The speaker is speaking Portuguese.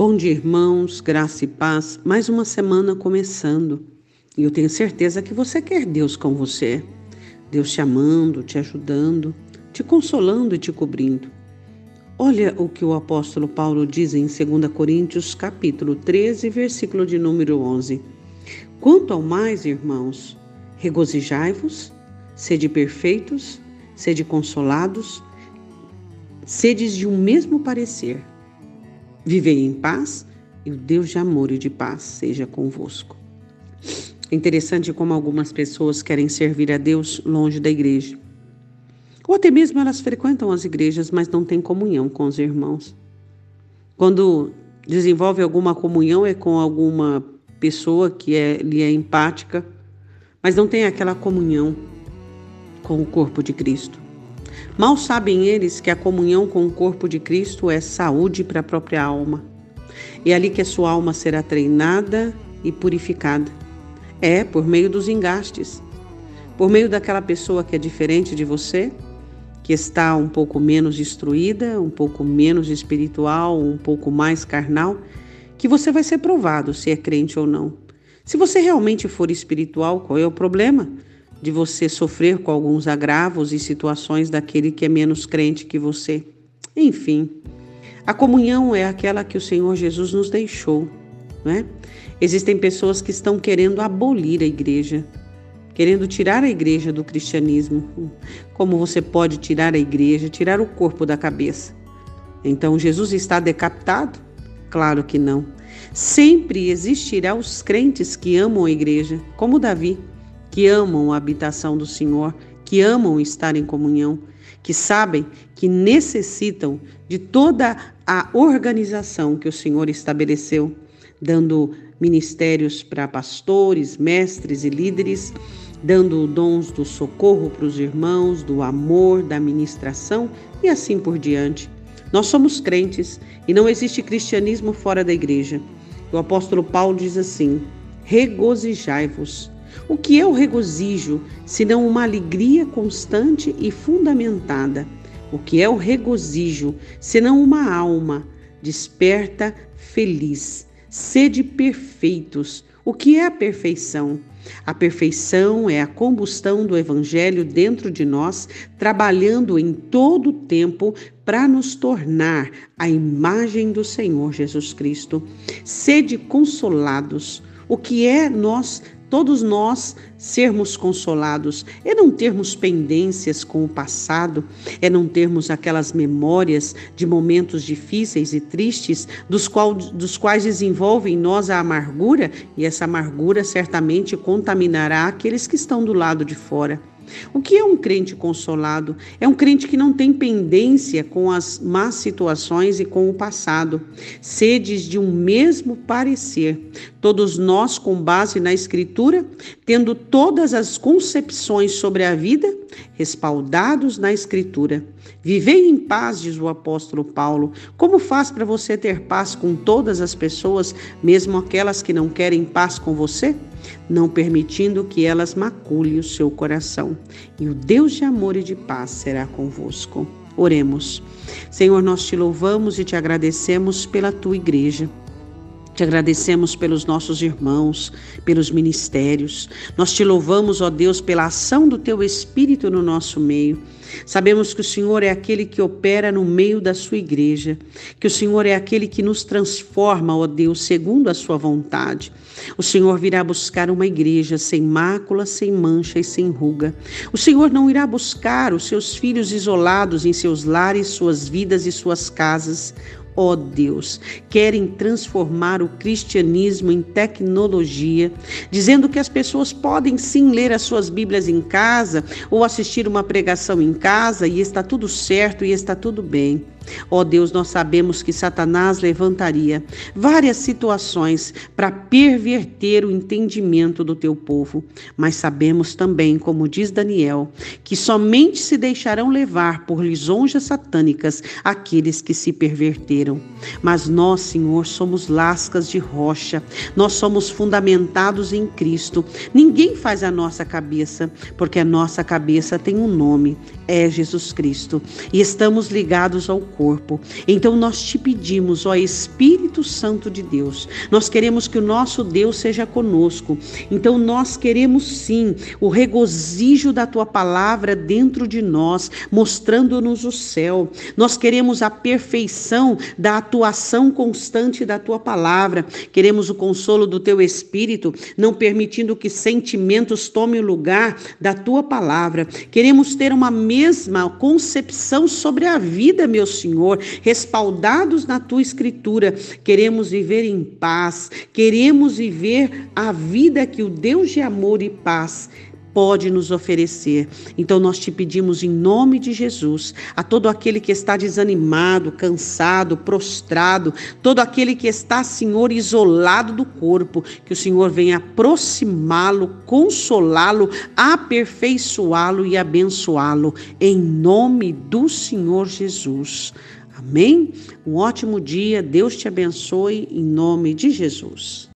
Bom dia, irmãos, graça e paz. Mais uma semana começando. E eu tenho certeza que você quer Deus com você. Deus te amando, te ajudando, te consolando e te cobrindo. Olha o que o apóstolo Paulo diz em 2 Coríntios, capítulo 13, versículo de número 11. Quanto ao mais, irmãos, regozijai-vos, sede perfeitos, sede consolados, sedes de um mesmo parecer Vivei em paz e o Deus de amor e de paz seja convosco. É interessante como algumas pessoas querem servir a Deus longe da igreja. Ou até mesmo elas frequentam as igrejas, mas não têm comunhão com os irmãos. Quando desenvolve alguma comunhão é com alguma pessoa que é, lhe é empática, mas não tem aquela comunhão com o corpo de Cristo. Mal sabem eles que a comunhão com o corpo de Cristo é saúde para a própria alma. É ali que a sua alma será treinada e purificada. É por meio dos engastes. Por meio daquela pessoa que é diferente de você, que está um pouco menos instruída, um pouco menos espiritual, um pouco mais carnal, que você vai ser provado se é crente ou não. Se você realmente for espiritual, qual é o problema? De você sofrer com alguns agravos e situações daquele que é menos crente que você. Enfim, a comunhão é aquela que o Senhor Jesus nos deixou, não é? Existem pessoas que estão querendo abolir a igreja, querendo tirar a igreja do cristianismo. Como você pode tirar a igreja, tirar o corpo da cabeça? Então Jesus está decapitado? Claro que não. Sempre existirá os crentes que amam a igreja, como Davi que amam a habitação do Senhor, que amam estar em comunhão, que sabem que necessitam de toda a organização que o Senhor estabeleceu, dando ministérios para pastores, mestres e líderes, dando dons do socorro para os irmãos, do amor, da ministração e assim por diante. Nós somos crentes e não existe cristianismo fora da igreja. O apóstolo Paulo diz assim: regozijai-vos o que é o regozijo, senão uma alegria constante e fundamentada? O que é o regozijo, senão uma alma desperta, feliz? Sede perfeitos. O que é a perfeição? A perfeição é a combustão do Evangelho dentro de nós, trabalhando em todo o tempo para nos tornar a imagem do Senhor Jesus Cristo. Sede consolados. O que é nós todos nós sermos consolados, é não termos pendências com o passado, é não termos aquelas memórias de momentos difíceis e tristes, dos, qual, dos quais desenvolve em nós a amargura, e essa amargura certamente contaminará aqueles que estão do lado de fora. O que é um crente consolado? É um crente que não tem pendência com as más situações e com o passado. Sedes de um mesmo parecer. Todos nós, com base na Escritura, tendo todas as concepções sobre a vida, respaldados na Escritura. Vivei em paz, diz o apóstolo Paulo. Como faz para você ter paz com todas as pessoas, mesmo aquelas que não querem paz com você? Não permitindo que elas maculem o seu coração. E o Deus de amor e de paz será convosco. Oremos. Senhor, nós te louvamos e te agradecemos pela tua igreja. Te agradecemos pelos nossos irmãos, pelos ministérios. Nós te louvamos, ó Deus, pela ação do teu Espírito no nosso meio. Sabemos que o Senhor é aquele que opera no meio da sua igreja, que o Senhor é aquele que nos transforma, ó Deus, segundo a sua vontade. O Senhor virá buscar uma igreja sem mácula, sem mancha e sem ruga. O Senhor não irá buscar os seus filhos isolados em seus lares, suas vidas e suas casas ó oh Deus, querem transformar o cristianismo em tecnologia, dizendo que as pessoas podem sim ler as suas Bíblias em casa ou assistir uma pregação em casa e está tudo certo e está tudo bem. Ó oh Deus, nós sabemos que Satanás levantaria várias situações para perverter o entendimento do teu povo, mas sabemos também, como diz Daniel, que somente se deixarão levar por lisonjas satânicas aqueles que se perverteram. Mas nós, Senhor, somos lascas de rocha, nós somos fundamentados em Cristo. Ninguém faz a nossa cabeça, porque a nossa cabeça tem um nome, é Jesus Cristo, e estamos ligados ao corpo. Então nós te pedimos, ó Espírito Santo de Deus, nós queremos que o nosso Deus seja conosco. Então nós queremos sim o regozijo da tua palavra dentro de nós, mostrando-nos o céu. Nós queremos a perfeição da atuação constante da tua palavra. Queremos o consolo do teu espírito, não permitindo que sentimentos tomem o lugar da tua palavra. Queremos ter uma mesma concepção sobre a vida, meu Senhor, respaldados na tua escritura. Queremos viver em paz, queremos viver a vida que o Deus de amor e paz pode nos oferecer. Então nós te pedimos em nome de Jesus, a todo aquele que está desanimado, cansado, prostrado, todo aquele que está, Senhor, isolado do corpo, que o Senhor venha aproximá-lo, consolá-lo, aperfeiçoá-lo e abençoá-lo em nome do Senhor Jesus. Amém? Um ótimo dia, Deus te abençoe em nome de Jesus.